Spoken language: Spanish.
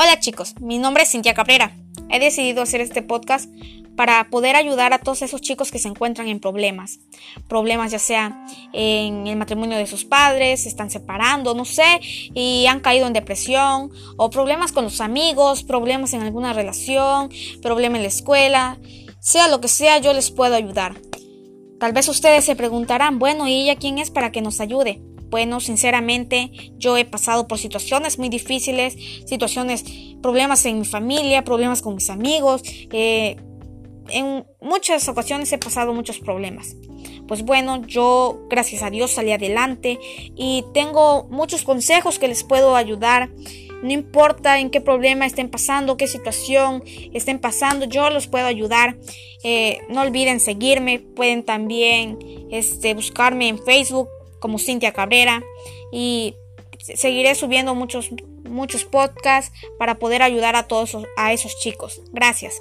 Hola chicos, mi nombre es Cintia Cabrera. He decidido hacer este podcast para poder ayudar a todos esos chicos que se encuentran en problemas. Problemas ya sea en el matrimonio de sus padres, se están separando, no sé, y han caído en depresión, o problemas con los amigos, problemas en alguna relación, problemas en la escuela, sea lo que sea, yo les puedo ayudar. Tal vez ustedes se preguntarán, bueno, ¿y ella quién es para que nos ayude? Bueno, sinceramente, yo he pasado por situaciones muy difíciles, situaciones, problemas en mi familia, problemas con mis amigos. Eh, en muchas ocasiones he pasado muchos problemas. Pues bueno, yo gracias a Dios salí adelante y tengo muchos consejos que les puedo ayudar. No importa en qué problema estén pasando, qué situación estén pasando, yo los puedo ayudar. Eh, no olviden seguirme, pueden también este, buscarme en Facebook como Cintia Cabrera y seguiré subiendo muchos muchos podcasts para poder ayudar a todos a esos chicos. Gracias.